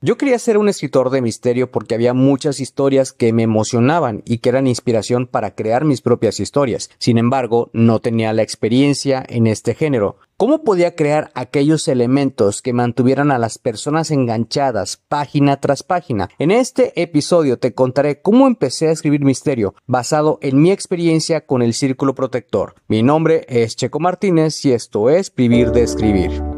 Yo quería ser un escritor de misterio porque había muchas historias que me emocionaban y que eran inspiración para crear mis propias historias. Sin embargo, no tenía la experiencia en este género. ¿Cómo podía crear aquellos elementos que mantuvieran a las personas enganchadas página tras página? En este episodio te contaré cómo empecé a escribir misterio basado en mi experiencia con el Círculo Protector. Mi nombre es Checo Martínez y esto es Vivir de Escribir.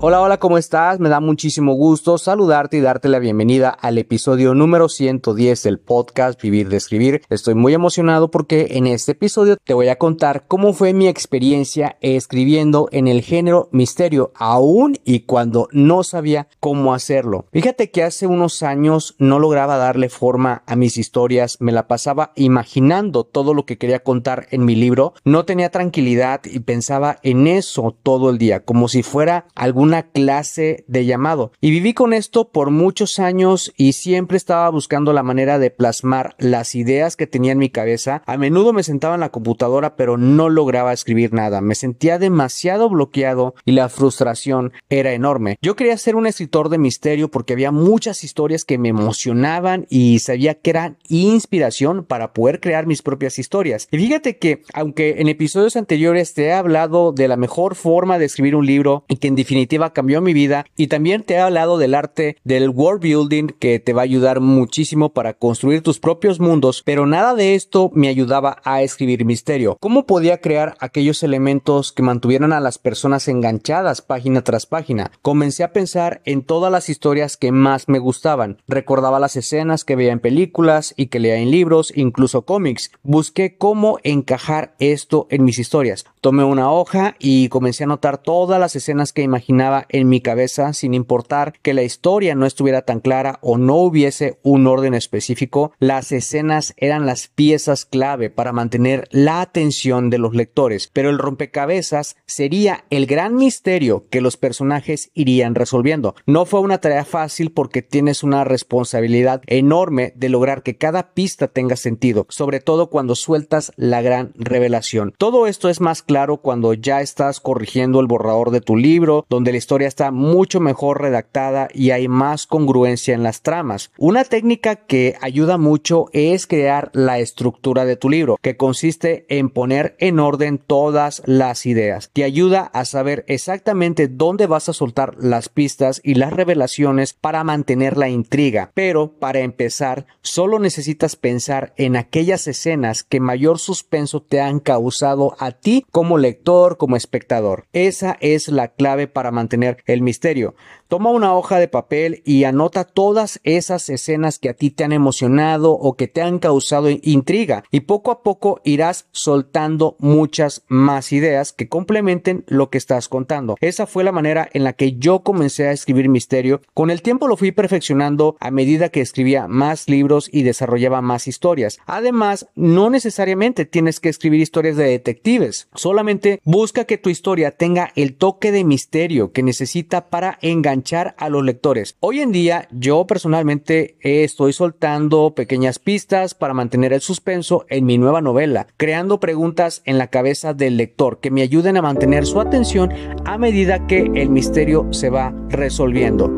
Hola, hola, ¿cómo estás? Me da muchísimo gusto saludarte y darte la bienvenida al episodio número 110 del podcast Vivir de Escribir. Estoy muy emocionado porque en este episodio te voy a contar cómo fue mi experiencia escribiendo en el género misterio, aún y cuando no sabía cómo hacerlo. Fíjate que hace unos años no lograba darle forma a mis historias, me la pasaba imaginando todo lo que quería contar en mi libro, no tenía tranquilidad y pensaba en eso todo el día, como si fuera algún una clase de llamado. Y viví con esto por muchos años y siempre estaba buscando la manera de plasmar las ideas que tenía en mi cabeza. A menudo me sentaba en la computadora pero no lograba escribir nada. Me sentía demasiado bloqueado y la frustración era enorme. Yo quería ser un escritor de misterio porque había muchas historias que me emocionaban y sabía que eran inspiración para poder crear mis propias historias. Y fíjate que aunque en episodios anteriores te he hablado de la mejor forma de escribir un libro y que en definitiva cambió mi vida y también te he hablado del arte del world building que te va a ayudar muchísimo para construir tus propios mundos, pero nada de esto me ayudaba a escribir misterio. ¿Cómo podía crear aquellos elementos que mantuvieran a las personas enganchadas página tras página? Comencé a pensar en todas las historias que más me gustaban. Recordaba las escenas que veía en películas y que leía en libros, incluso cómics. Busqué cómo encajar esto en mis historias. Tomé una hoja y comencé a anotar todas las escenas que imaginaba en mi cabeza sin importar que la historia no estuviera tan clara o no hubiese un orden específico, las escenas eran las piezas clave para mantener la atención de los lectores, pero el rompecabezas sería el gran misterio que los personajes irían resolviendo. No fue una tarea fácil porque tienes una responsabilidad enorme de lograr que cada pista tenga sentido, sobre todo cuando sueltas la gran revelación. Todo esto es más claro cuando ya estás corrigiendo el borrador de tu libro, donde la historia está mucho mejor redactada y hay más congruencia en las tramas. Una técnica que ayuda mucho es crear la estructura de tu libro, que consiste en poner en orden todas las ideas. Te ayuda a saber exactamente dónde vas a soltar las pistas y las revelaciones para mantener la intriga. Pero para empezar, solo necesitas pensar en aquellas escenas que mayor suspenso te han causado a ti como lector, como espectador. Esa es la clave para mantener tener el misterio. Toma una hoja de papel y anota todas esas escenas que a ti te han emocionado o que te han causado intriga y poco a poco irás soltando muchas más ideas que complementen lo que estás contando. Esa fue la manera en la que yo comencé a escribir misterio. Con el tiempo lo fui perfeccionando a medida que escribía más libros y desarrollaba más historias. Además, no necesariamente tienes que escribir historias de detectives. Solamente busca que tu historia tenga el toque de misterio que necesita para engañar a los lectores. Hoy en día yo personalmente estoy soltando pequeñas pistas para mantener el suspenso en mi nueva novela, creando preguntas en la cabeza del lector que me ayuden a mantener su atención a medida que el misterio se va resolviendo.